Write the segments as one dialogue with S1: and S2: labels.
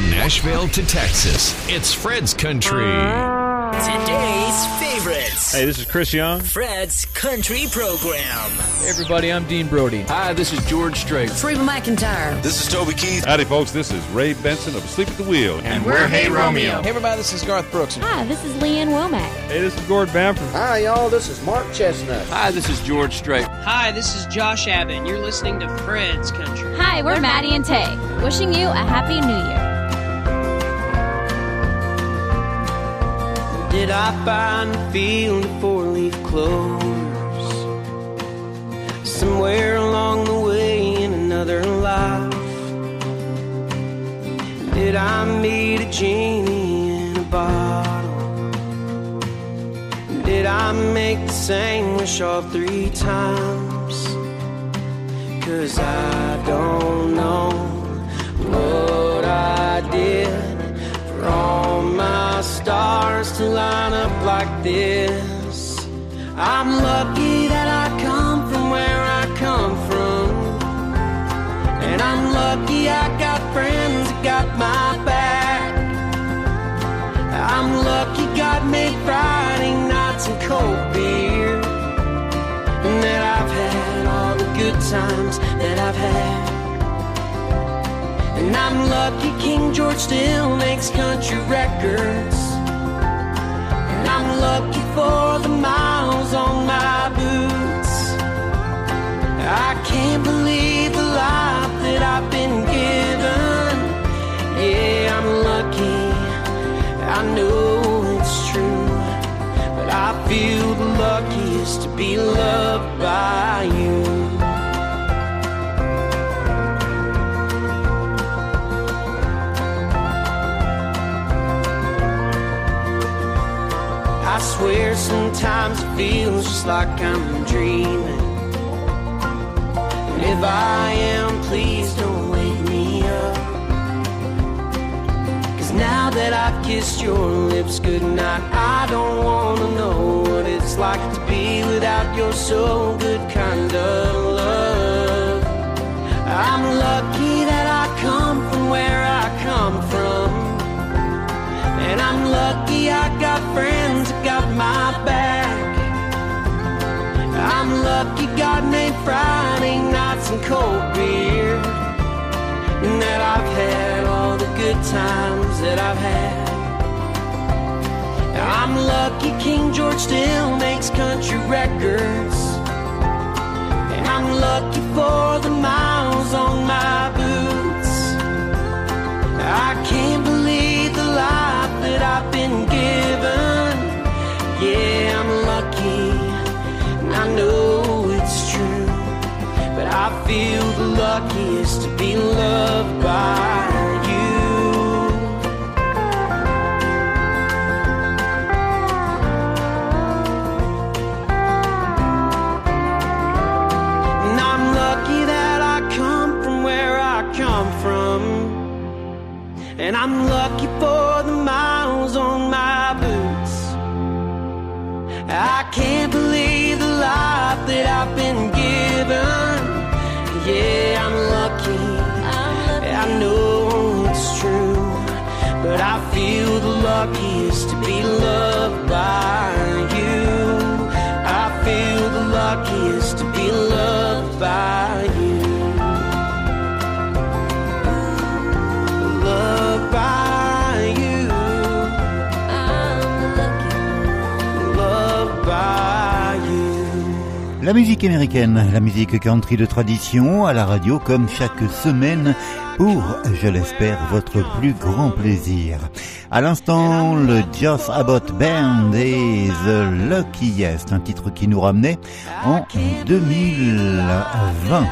S1: From Nashville to Texas, it's Fred's Country.
S2: Today's favorites.
S3: Hey, this is Chris Young.
S2: Fred's Country Program.
S4: Hey everybody, I'm Dean Brody.
S5: Hi, this is George Strait.
S6: Reba McEntire.
S7: This is Toby Keith.
S3: Howdy, folks. This is Ray Benson of Sleep at the Wheel.
S5: And we're Hey Romeo.
S4: Hey everybody, this is Garth Brooks.
S8: Hi, this is Lee Ann Womack.
S3: Hey, this is Gord Bamford.
S9: Hi, y'all. This is Mark Chesnutt.
S5: Hi, this is George Strait.
S10: Hi, this is Josh Abbott. You're listening to Fred's Country.
S8: Hi, we're Maddie and Tae. Wishing you a happy new year.
S11: Did I find a field of four-leaf clovers somewhere along the way in another life? Did I meet a genie in a bottle? Did I make the same wish off three times? Cause I don't know what I did for all my stars to line up like this. I'm lucky that I come from where I come from. And I'm lucky I got friends that got my back. I'm lucky God made Friday nights and cold beer. And that I've had all the good times that I've had. And I'm lucky King George still makes country records. And I'm lucky for the miles on my boots. I can't believe the life that I've been given. Swear sometimes it feels just like I'm dreaming. And if I am, please don't wake me up. Cause now that I've kissed your lips goodnight, I don't wanna know what it's like to be without your so good kind of love. I'm lucky that I come from where I come from. And I'm lucky I got friends that got I'm lucky God made Friday nights and cold beer. And that I've had all the good times that I've had. I'm lucky King George still makes country records. And I'm lucky for the miles on my boots. I can't believe the life that I've been given. Yeah, I'm know it's true. But I feel the luckiest to be loved by you. And I'm lucky that I come from where I come from. And I'm lucky for the miles on my boots. I can't I've been given. Yeah, I'm lucky. I know it's true. But I feel the luckiest to be loved by you. I feel the luckiest to be loved by
S12: La musique américaine, la musique country de tradition à la radio comme chaque semaine pour, je l'espère, votre plus grand plaisir. À l'instant, le Joss Abbott Band et The Luckiest, un titre qui nous ramenait en 2020.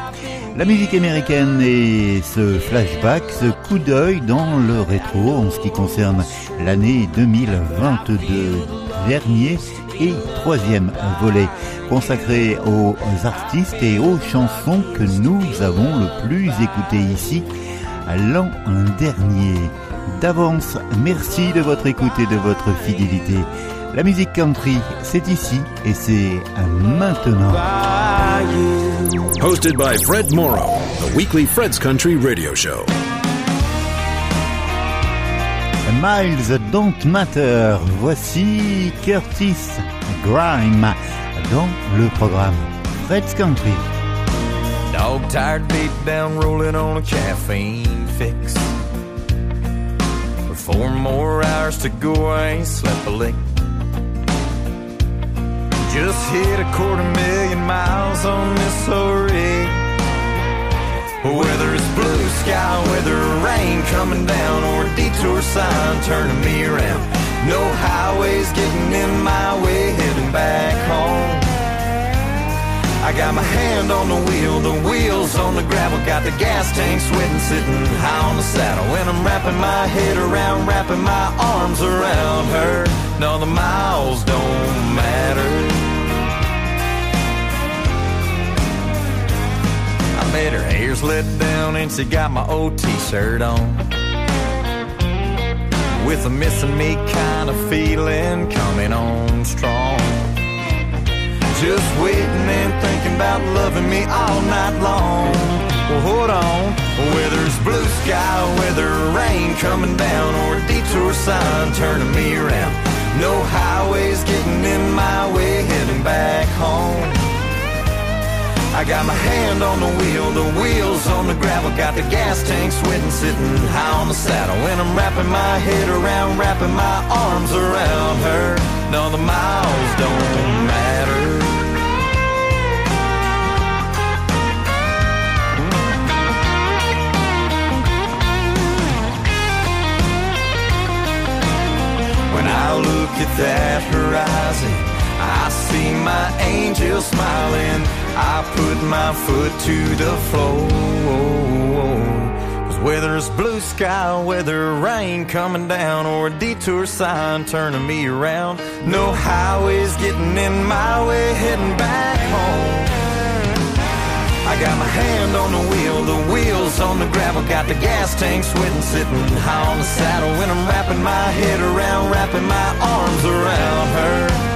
S12: La musique américaine et ce flashback, ce coup d'œil dans le rétro en ce qui concerne l'année 2022 dernier et troisième volet consacré aux artistes et aux chansons que nous avons le plus écoutées ici l'an dernier. D'avance, merci de votre écoute et de votre fidélité. La musique country, c'est ici et c'est maintenant.
S1: Hosted by Fred Morrow, the weekly Fred's Country radio show.
S12: Miles Don't Matter. Voici Curtis Grime dans le programme Fred's Country.
S6: Dog tired, beat down, rolling on a caffeine fix. Four more hours to go, I ain't slept a lick. Just hit a quarter million miles on this rig. Whether it's blue sky, whether rain coming down, or a detour sign turning me around. No highways getting in my way, heading back home. I got my hand on the wheel, the wheels on the gravel, got the gas tank sweating, sitting high on the saddle. And I'm wrapping my head around, wrapping my arms around her. No, the miles don't matter. I bet her hair's let down and she got my old t-shirt on. With a missing me kind of feeling coming on strong. Just waiting and thinking about loving me all night long. Well, hold on. Whether it's blue sky, whether rain coming down, or a detour sign turning me around. No highways getting in my way, heading back home. I got my hand on the wheel, the wheels on the gravel, got the gas tank sweating, sitting high on the saddle. When I'm wrapping my head around, wrapping my arms around her. No, the miles don't matter. When I look at that horizon, I see my angel smiling. I put my foot to the floor. Cause whether it's blue sky, whether rain coming down, or a detour sign turning me around, no highways getting in my way, heading back home. I got my hand on the wheel, the wheels on the gravel, got the gas tank sweating, sitting high on the saddle when I'm wrapping my head around, wrapping my arms around her.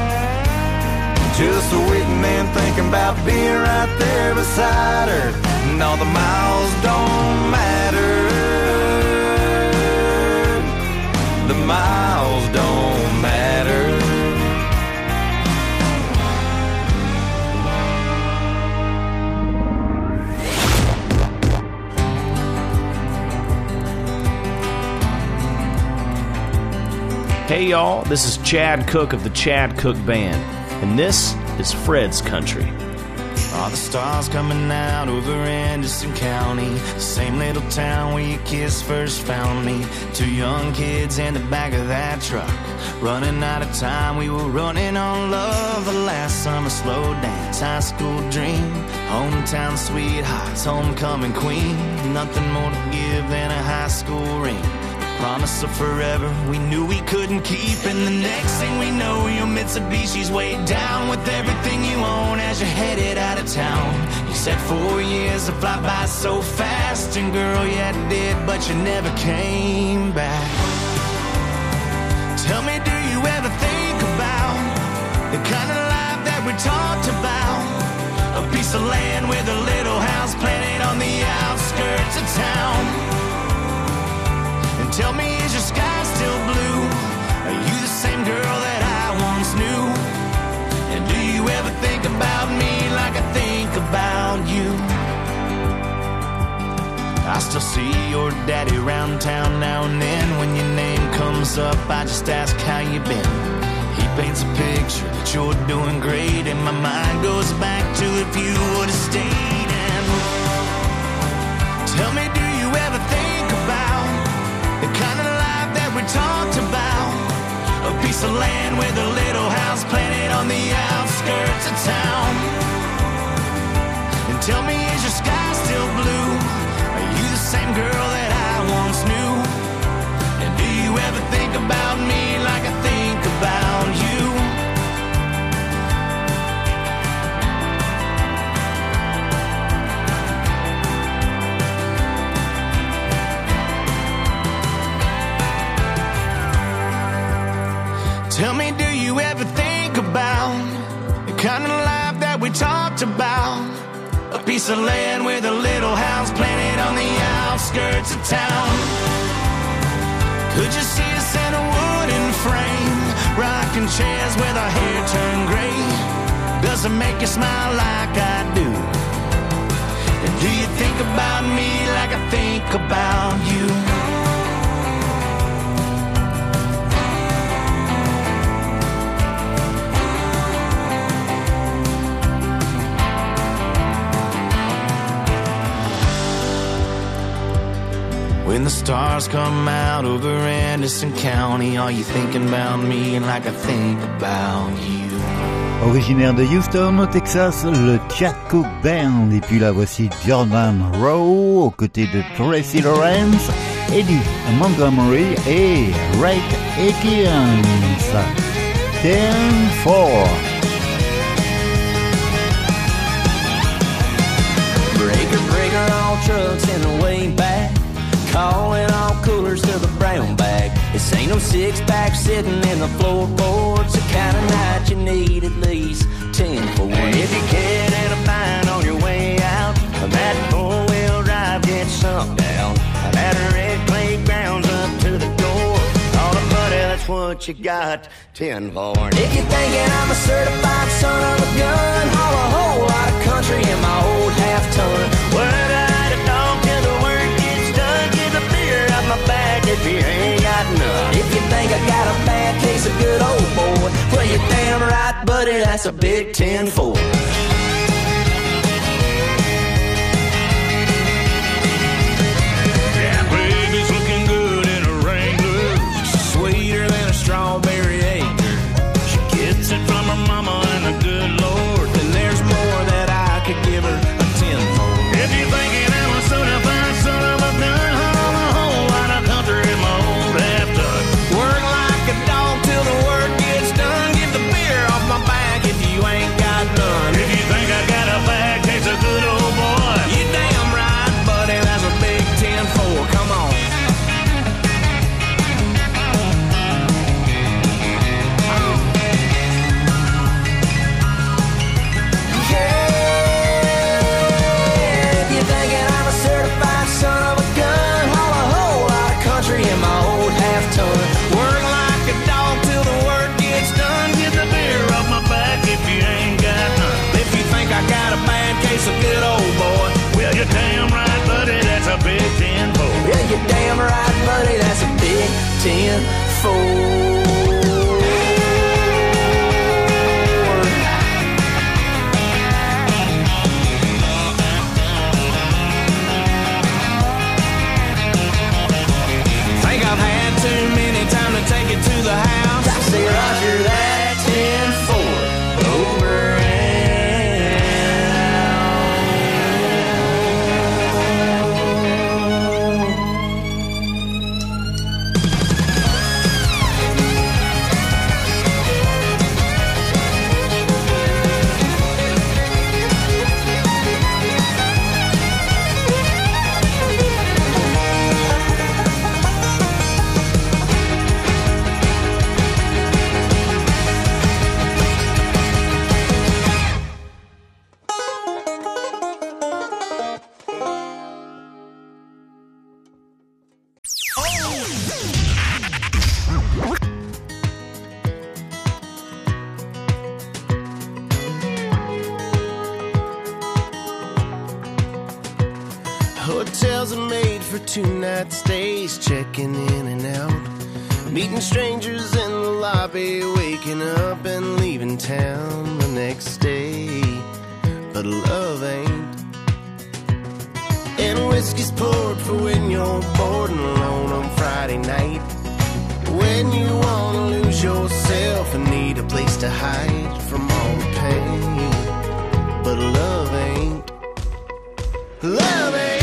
S6: Just a waiting and thinking about being right there beside her. And all the miles don't matter. The miles don't matter.
S7: Hey y'all, this is Chad Cooke of the Chad Cooke Band, and this is Fred's Country.
S13: All the stars coming out over Anderson County? The same little town where your kids first found me. Two young kids in the back of that truck. Running out of time, we were running on love. The last summer slow dance, high school dream. Hometown sweethearts, homecoming queen. Nothing more to give than a high school ring. Promise of forever, we knew we couldn't keep. And the next thing we know, your Mitsubishi's way down with everything you own as you're headed out of town. You said four years to fly by so fast, and girl, yeah, it did, but you never came back. Tell me, do you ever think about the kind of life that we talked about? A piece of land with a little still see your daddy around town now and then. When your name comes up, I just ask how you been. He paints a picture that you're doing great, and my mind goes back to if you would have stayed. And tell me, do you ever think about the kind of life that we talked about? A piece of land with a little house planted on the outskirts of town. And tell me, is your sky same girl that I once knew? And do you ever think about me like I think about you? Tell me, do you ever think about the kind of life that we talked about? piece of land with a little house planted on the outskirts of town. Could you see us in a wooden frame, rocking
S6: chairs with our hair turned gray? Does it make you smile like I do? And do you think about me like I think about you? When the stars come out over Anderson County, are you thinking about me like I think about you?
S12: Originaire de Houston au Texas, le Chad Cook Band. Et puis la voici Jordan Rowe aux côtés de Tracy Lawrence, Eddie Montgomery et Ray Akins. 10-4.
S7: Breaker, breaker, all trucks in the way back. Calling all coolers to the brown bag. This ain't no six pack sitting in the floorboards. The kind of night you need at least 10 for
S6: And if you can't and a bind on your way out, that four wheel drive gets sunk down. That red clay grounds up to the door. All the buddy, that's what you got. 10 for. And
S7: If you're thinking I'm a certified son of a gun, haul a whole lot of country in my old half ton.
S6: Word if you ain't got none.
S7: If you think I got a bad case of good old boy, well, you're damn right, buddy, that's a big 10 4.
S14: Hotels are made for two night stays, checking in and out. Meeting strangers in the lobby, waking up and leaving town the next day. But love ain't. And whiskey's poured for when you're bored and alone on Friday night. When you wanna lose yourself and need a place to hide from all the pain. But love ain't. Love ain't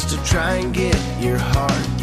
S14: just to try and get your heart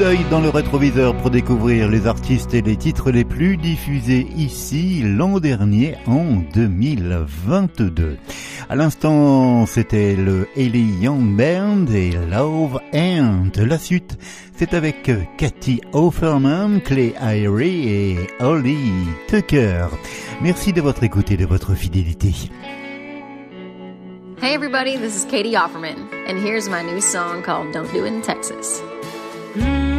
S12: d'œil dans le rétroviseur pour découvrir les artistes et les titres les plus diffusés ici l'an dernier en 2022. À l'instant, c'était le Ellie Young Band et Love and la suite. C'est avec Cathy Offerman, Clay Irie et Holly Tucker. Merci de votre écoute et de votre fidélité.
S15: Hey everybody, this is Katie Offerman, and here's my new song called Don't Do It in Texas.
S16: Hmm.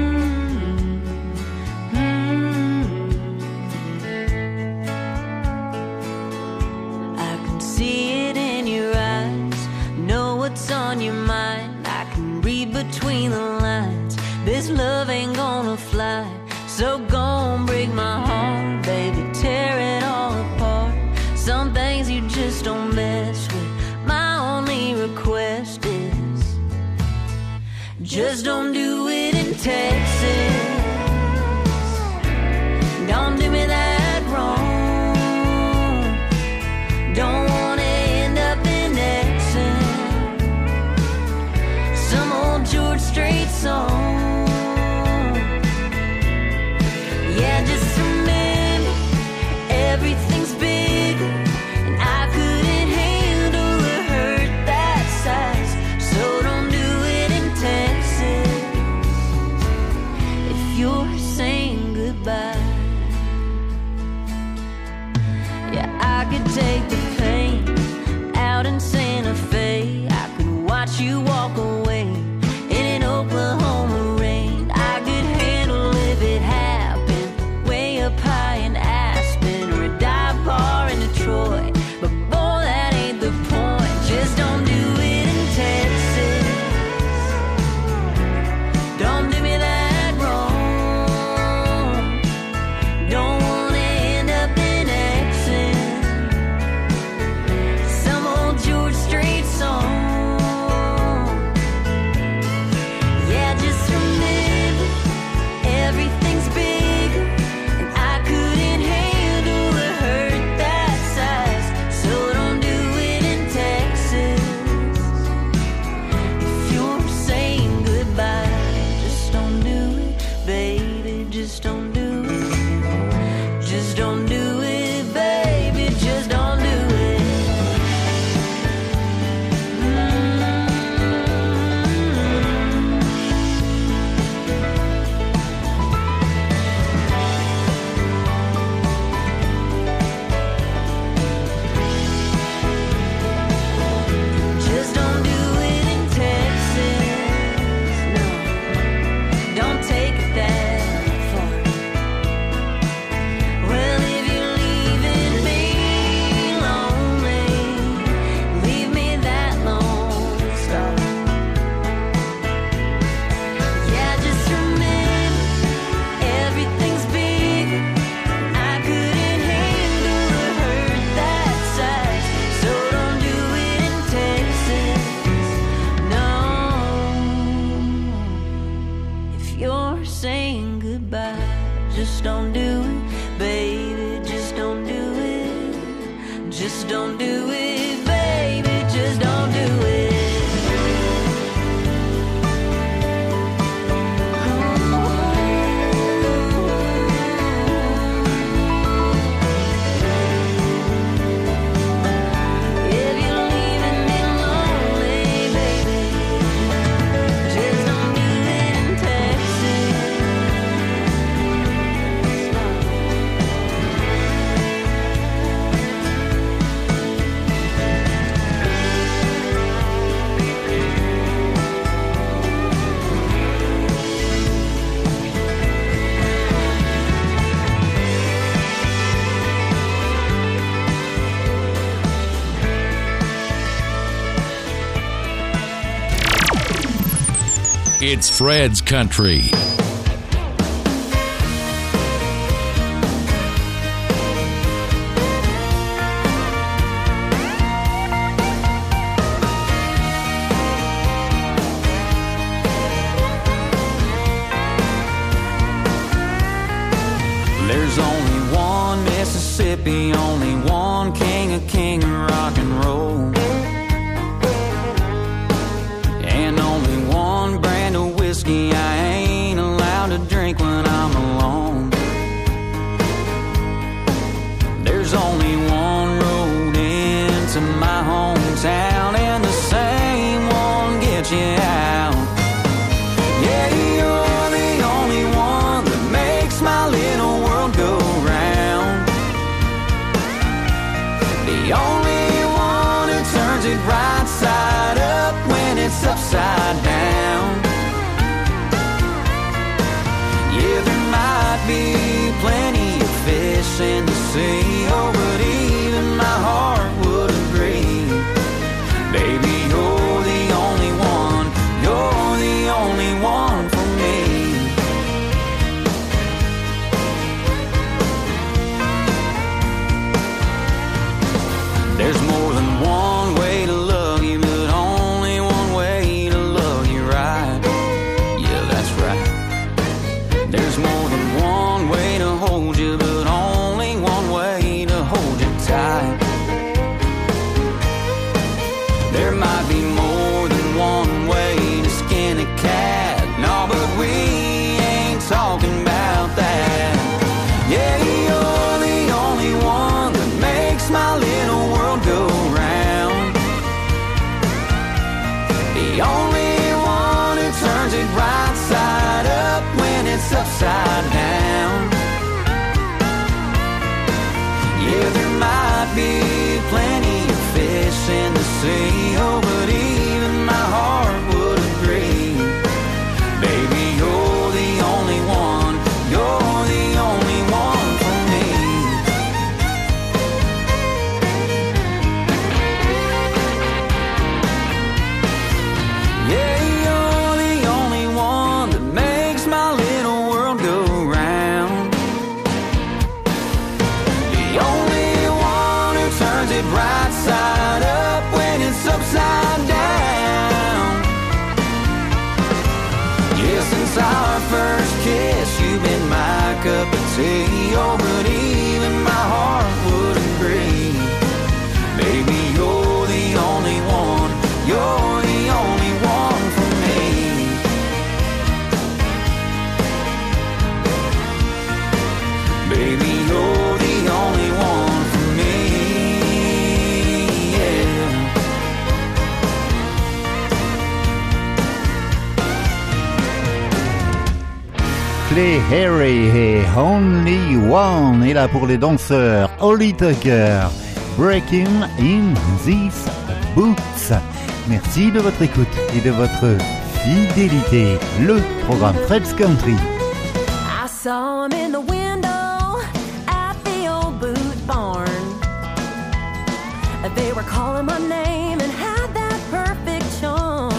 S16: Just don't do it in text.
S1: It's Fred's country.
S12: Harry, Harry et Only One. Et là pour les danseurs, Holly Tucker, Breaking in These Boots. Merci de votre écoute et de votre fidélité. Le programme Fred's Country.
S16: I saw him in the window at the old boot barn. They were calling my name and had that perfect charm.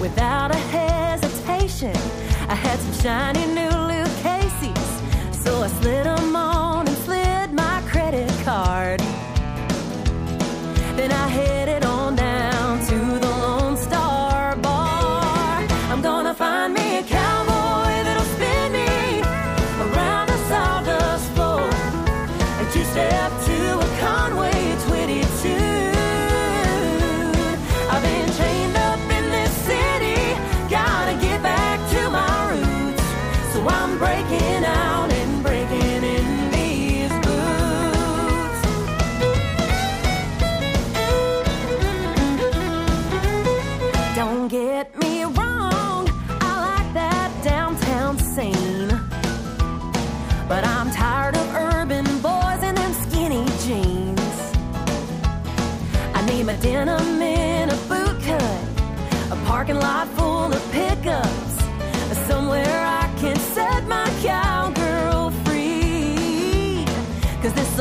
S16: Without a hesitation. I had some shiny new Luke Casey's, so I slid them on. Cause this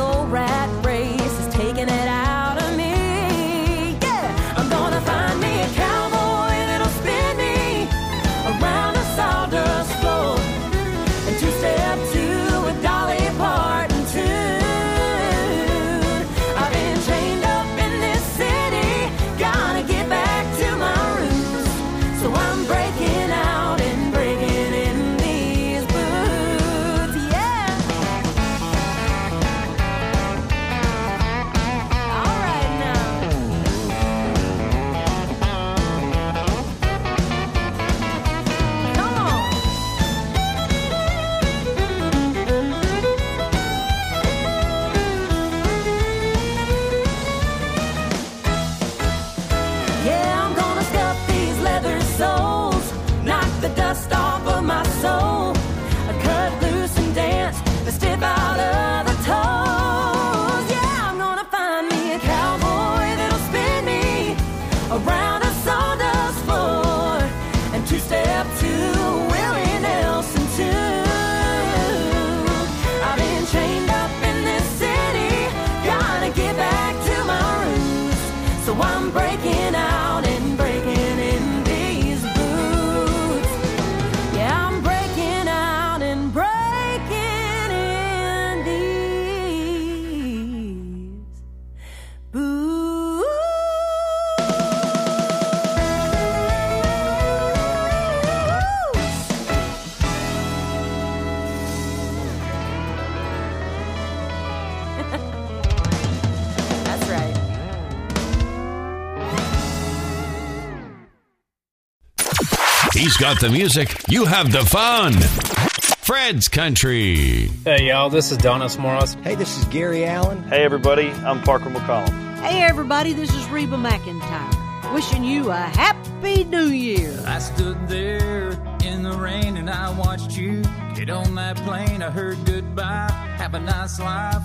S17: He's got the music, you have the fun. Fred's Country.
S18: Hey, y'all, this is Donice Morace.
S7: Hey, this is Gary Allan.
S19: Hey, everybody, I'm Parker McCollum.
S20: Hey, everybody, this is Reba McEntire. Wishing you a happy new year.
S21: I stood there in the rain and I watched you get on that plane. I heard goodbye, have a nice life,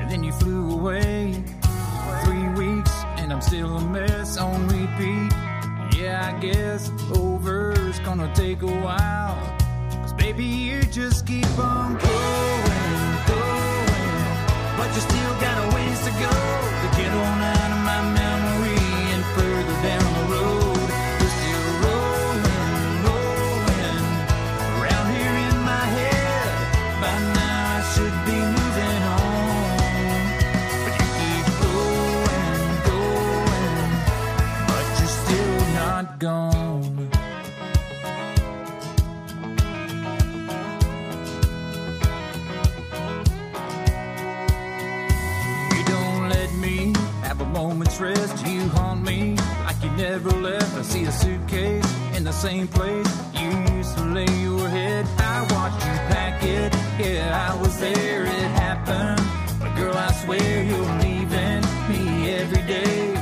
S21: and then you flew away. Three weeks and I'm still a mess on repeat yeah, I guess over is gonna take a while. Cause baby, you just keep on going, going. But you still got a ways to go. house you haunt me like you never left. I see a suitcase in the same place you used to lay your head. I watched you pack it, yeah, I was there, it happened. But girl, I swear you're leaving me every day.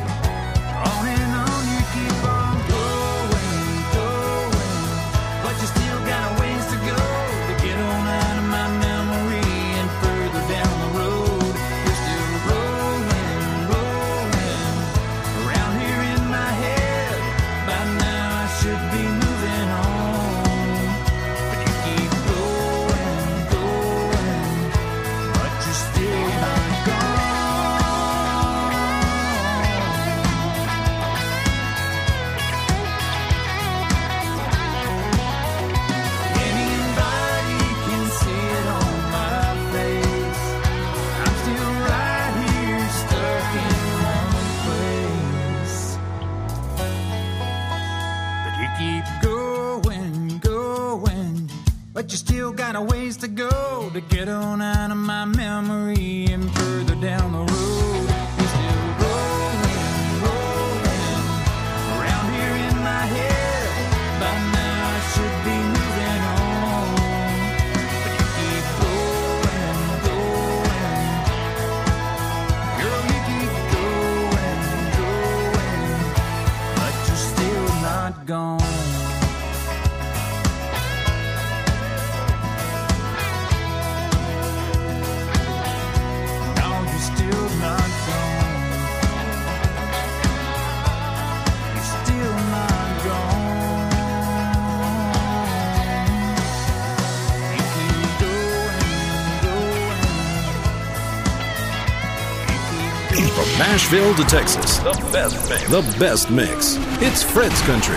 S22: Nashville to Texas, the best mix. The best mix. It's Fred's Country.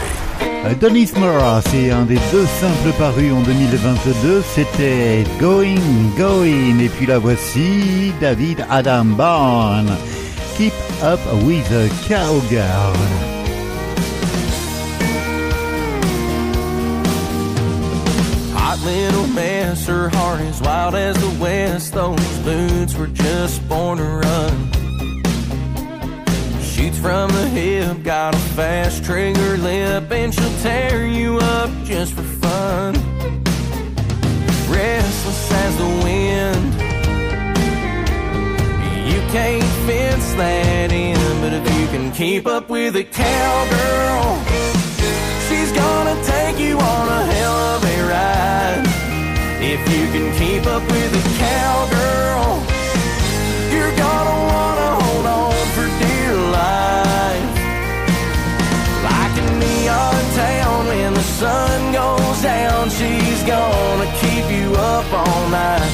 S12: Donis Mora, c'est un des deux simples parus en 2022, c'était Going, Going, et puis la voici, David Adam Barn, Keep Up with a Cowgirl.
S14: Hot little mess, her heart is wild as the west. Those boots were just born to run. From the hip, got a fast trigger lip, and she'll tear you up just for fun. Restless as the wind, you can't fence that in, but if you can keep up with a cowgirl, she's gonna take you on a hell of a ride. If you can keep up with a cowgirl, sun goes down, she's gonna keep you up all night.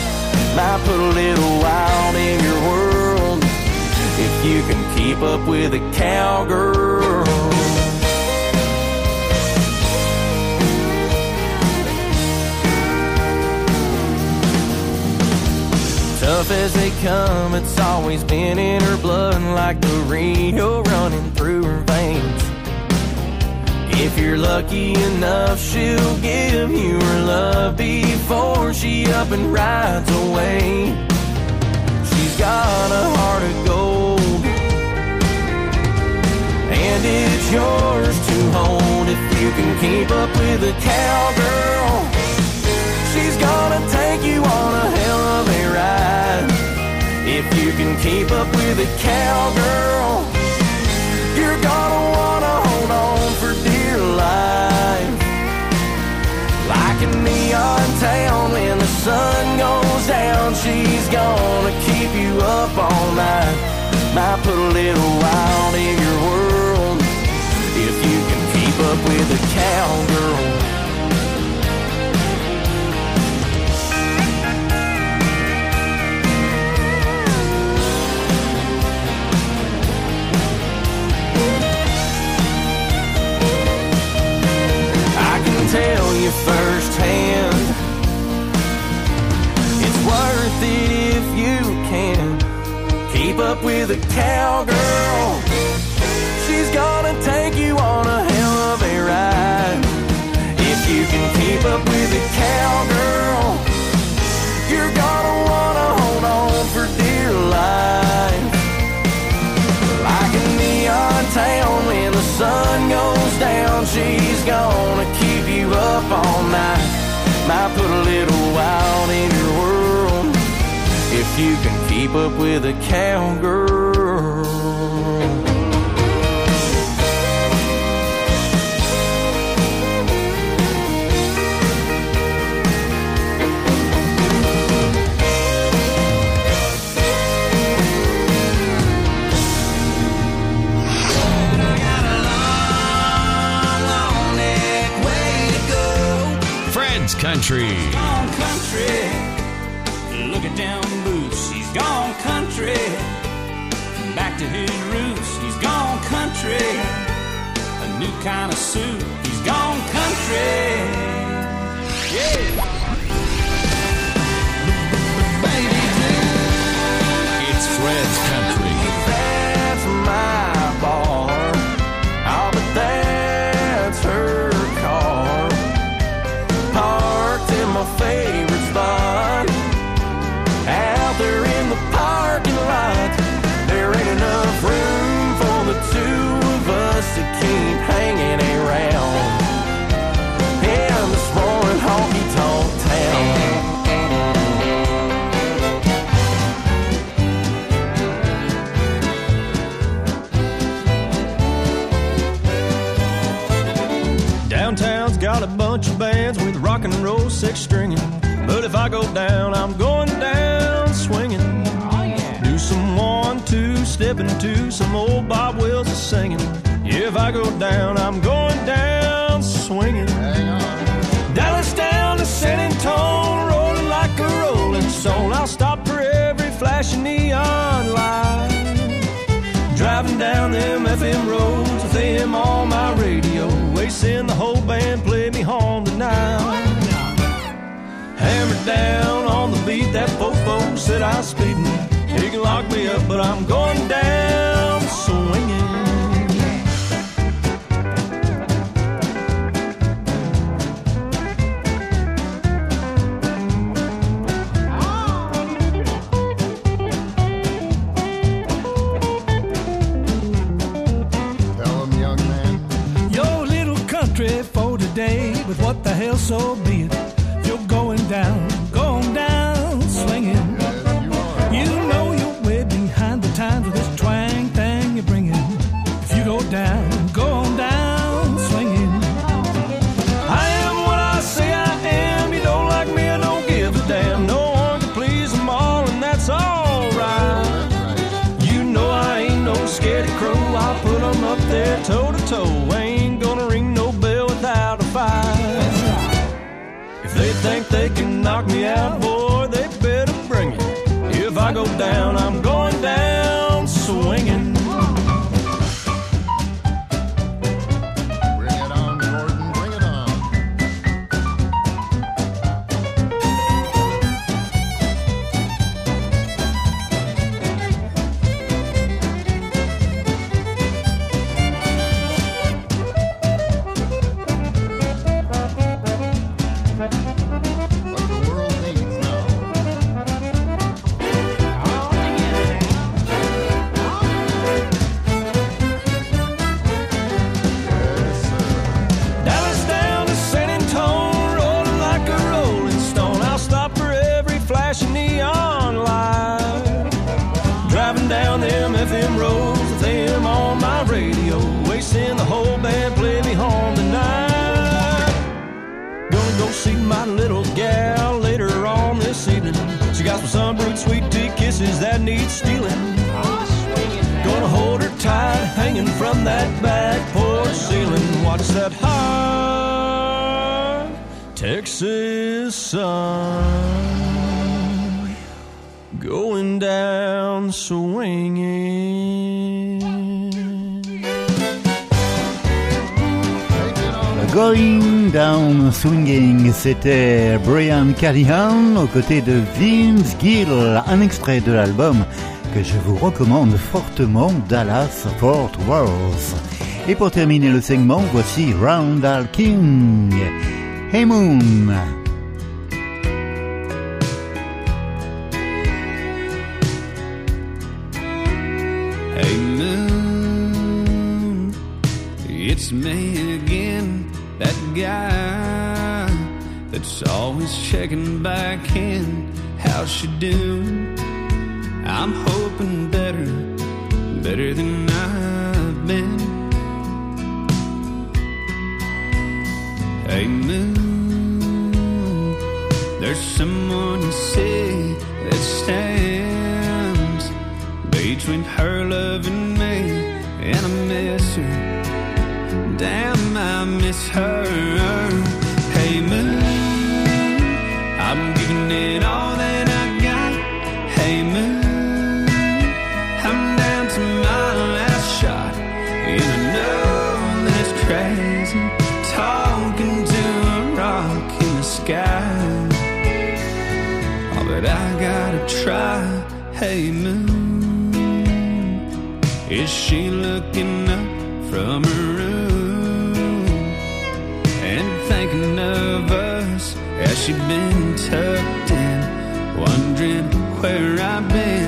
S14: Might put a little wild in your world if you can keep up with a cowgirl. Tough as they come, it's always been in her blood like the Rio running through her veins. If you're lucky enough, she'll give you her love before she up and rides away. She's got a heart of gold, and it's yours to hold if you can keep up with a cowgirl. She's gonna take you on a hell of a ride. If you can keep up with a cowgirl, gonna keep you up all night. Might put a little wild in your world if you can keep up with a cowgirl. I can tell you firsthand. Keep up with a cowgirl. She's gonna take you on a hell of a ride. If you can keep up with a cowgirl, you're gonna wanna hold on for dear life. Like a neon town when the sun goes down, she's gonna keep you up all night. Might put a little wild in your world if you can up with a cowgirl.
S1: Fred's Country.
S6: Look at them boots, he's gone country. Back to his roots, he's gone country. A new kind of suit, he's gone country. Yeah.
S23: I go down, I'm going down swinging. Oh, yeah. Do some one, two, stepping to some old Bob Wills is singing. If I go down, I'm going down swinging. Dallas down to San Antonio, rolling like a rolling stone. I'll stop for every flashing neon light.
S14: Driving down them FM rolls with AM on my radio. Wasting the whole band, play me home tonight. Down on the beat, that fofo said I was speeding. He can lock me up, but I'm going down swinging.
S24: Tell him, young man.
S14: Your little country for today, but what the hell, so be kisses stealing. Gonna hold her tight, hanging from that back porch ceiling. Watch that hot Texas sun going down swinging.
S12: Going Down Swinging, c'était Brian Callahan aux côtés de Vince Gill, un extrait de l'album que je vous recommande fortement, Dallas Fort Worth. Et pour terminer le segment, voici Roundal King, Hey Moon.
S25: Always checking back in. How's she doing? I'm hoping better, better than I've been. Hey moon, there's someone you see that stands between her love and me, and I miss her. Damn, I miss her. Try. Hey moon. Is she looking up from her room and thinking of us? Has she been tucked in, wondering where I've been,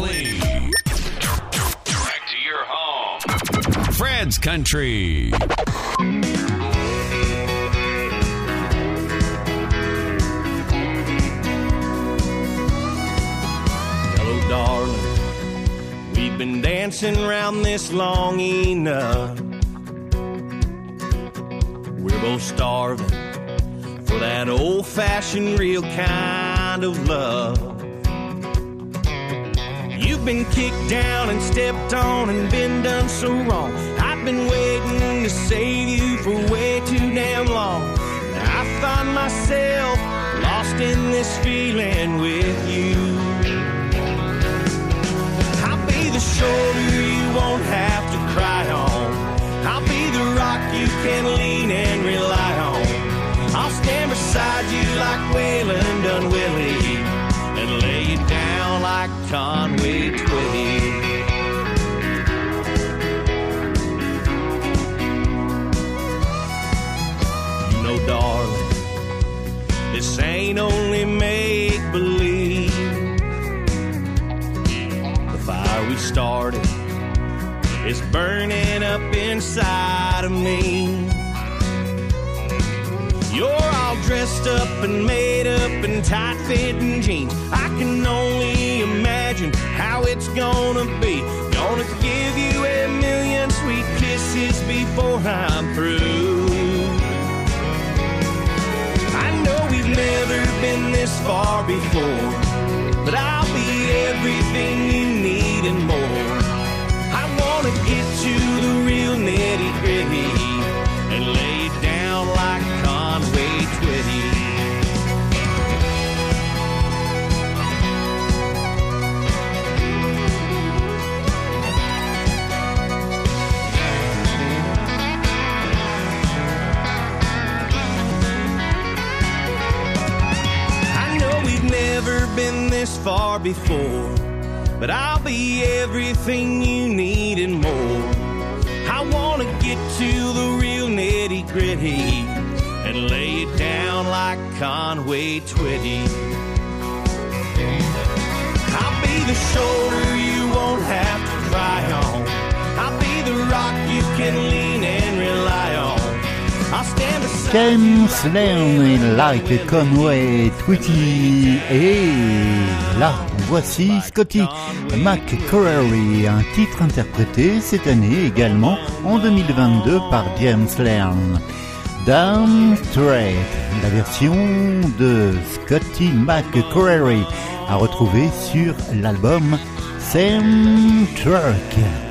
S1: Weekly. Back to your home. Fred's Country.
S14: Hello, darling. We've been dancing around this long enough. We're both starving for that old fashioned, real kind of love. You've been kicked down and stepped on and been done so wrong. I've been waiting to save you for way too damn long. I find myself lost in this feeling with you. I'll be the shoulder you won't have to cry on. I'll be the rock you can lean and rely on. I'll stand beside you like Waylon done Willie and lay you down like Conway Twitty. You know, darling, this ain't only make believe. The fire we started is burning up inside of me. You're all dressed up and made up in tight fitting jeans. I can only imagine how it's gonna be. Gonna give you a million sweet kisses before I'm through. I know we've never been this far before, but I'll be everything you far before, but I'll be everything you need and more. I wanna get to the real nitty gritty and lay it down like Conway Twitty. I'll be the shoulder you won't have to cry on. I'll be the rock you can lean and rely on. I'll stand
S12: James Lane Like Conway Twitty. Et là voici Scotty McCreery un titre interprété cette année également en 2022 par James Lane Down Straight la version de Scotty McCreery à retrouver sur l'album Same Truck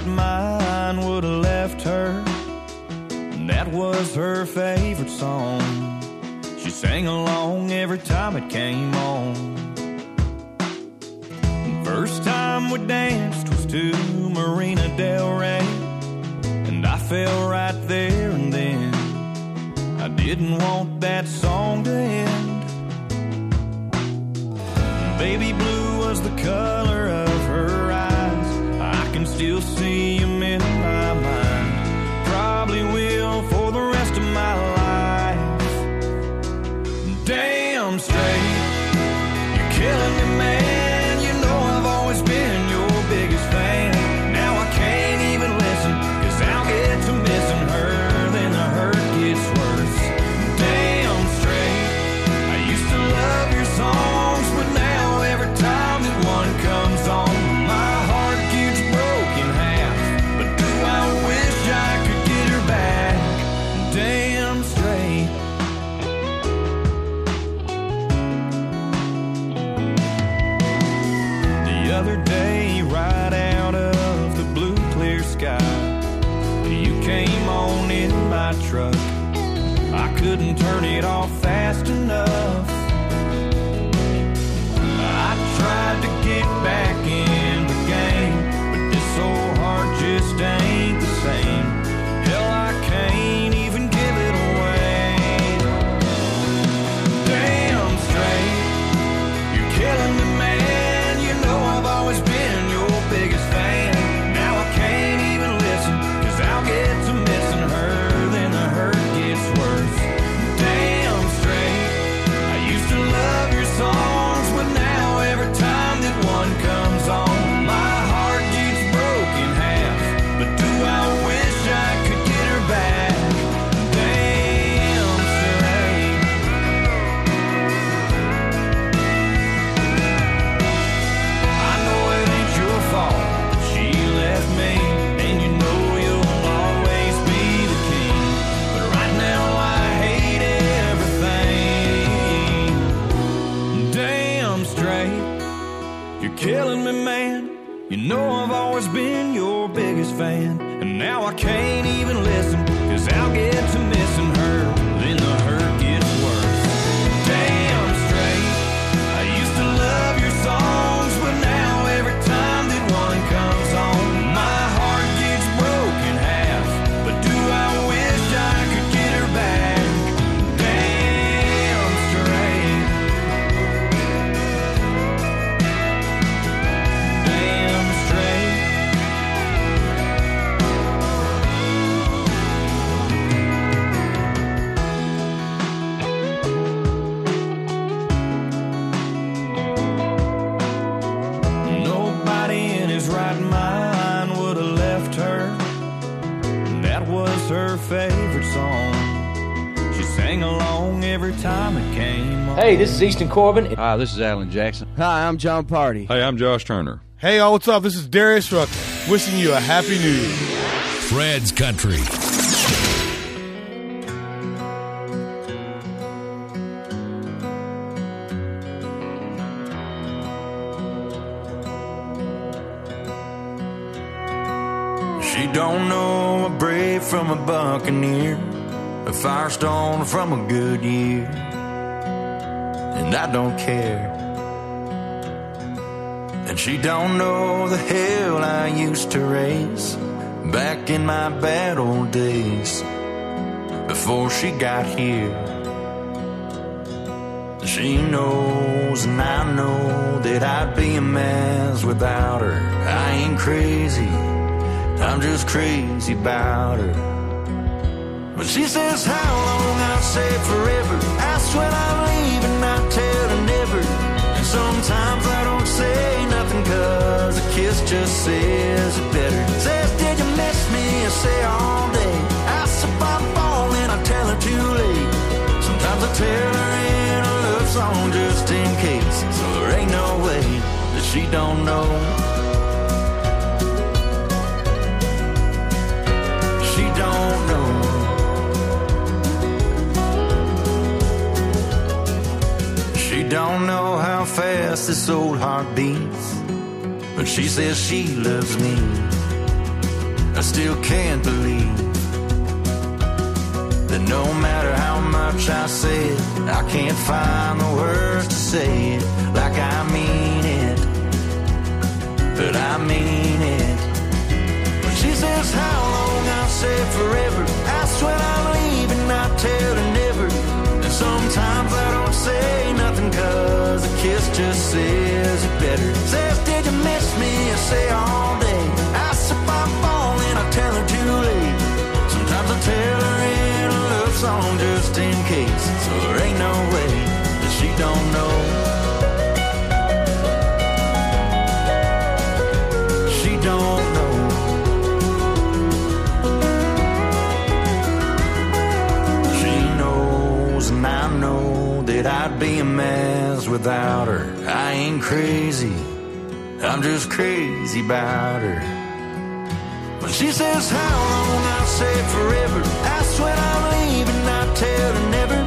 S14: right mind would have left her. And That was her favorite song. She sang along every time it came on. First time we danced was to Marina Del Rey. And I fell right there and then. I didn't want that song to end. Baby blue was the color turn it off
S9: is Easton Corbin.
S26: Hi, this is Alan Jackson.
S27: Hi, I'm Jon Pardi.
S28: Hey, I'm Josh Turner.
S29: Hey, y'all, what's up? This is Darius Rucker. Wishing you a happy new year.
S1: Fred's Country.
S6: She don't know a brave from a buccaneer, a firestone from a Goodyear, and I don't care. And she don't know the hell I used to raise back in my bad old days before she got here. She knows and I know that I'd be a mess without her. I ain't crazy. I'm just crazy about her. But she says how long I say forever. Ask when I'm leaving, sometimes I don't say nothing cause a kiss just says it better. Says, did you miss me? I say all day. I if I'm falling, I tell her too late. Sometimes I tell her in a love song just in case. So there ain't no way that she don't know. She don't know. She don't know fast this old heart beats, but she says she loves me. I still can't believe that no matter how much I say it, I can't find the words to say it like I mean it. But I mean just says it better. Says, did you miss me? I say all crazy, I'm just crazy about her. When she says how long, I say forever. Ask when I'm leaving, I tell her never.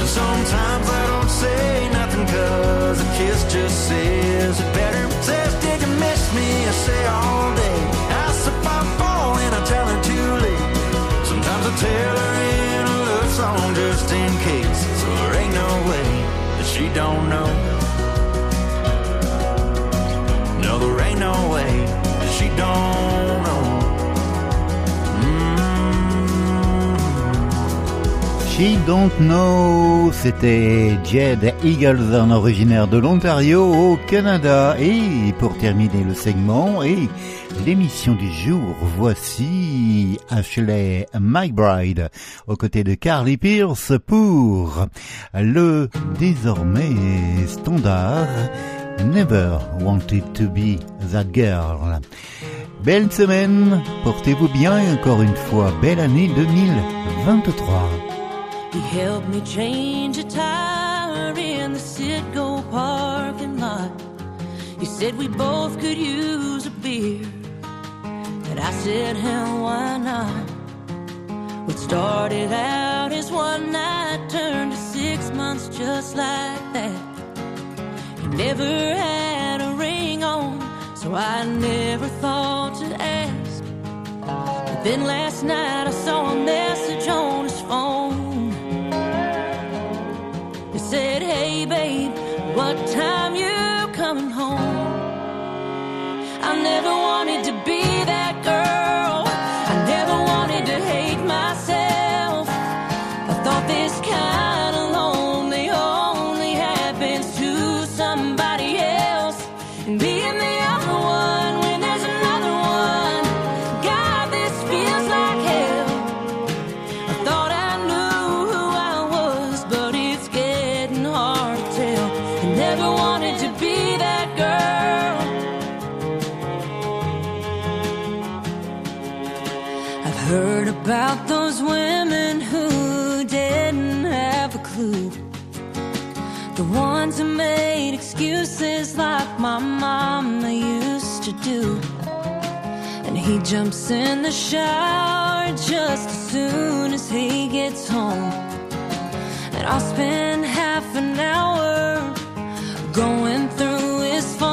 S6: And sometimes I don't say nothing cause a kiss just says it better. Says, did you miss me? I say all day. Ask if I'm and I tell her too late. Sometimes I tell her in a love song just in case. So there ain't no way that she don't know. She don't know.
S12: She Don't Know, c'était Jed Eagleson, originaire de l'Ontario au Canada. Et pour terminer le segment et l'émission du jour, voici Ashley McBride aux côtés de Carly Pierce pour le désormais standard Never Wanted to Be That Girl. Belle semaine, portez-vous bien et encore une fois, belle année 2023.
S16: He helped me change a tire in the Citgo parking lot. He said we both could use a beer. And I said, hell, why not? What started out as one night turned to six months just like that. never had a ring on, so I never thought to ask. But then last night I saw a message on his phone. It said, Hey babe, what time you coming home? I never wanted to be. dances like my mama used to do. And he jumps in the shower just as soon as he gets home. And I'll spend half an hour going through his phone.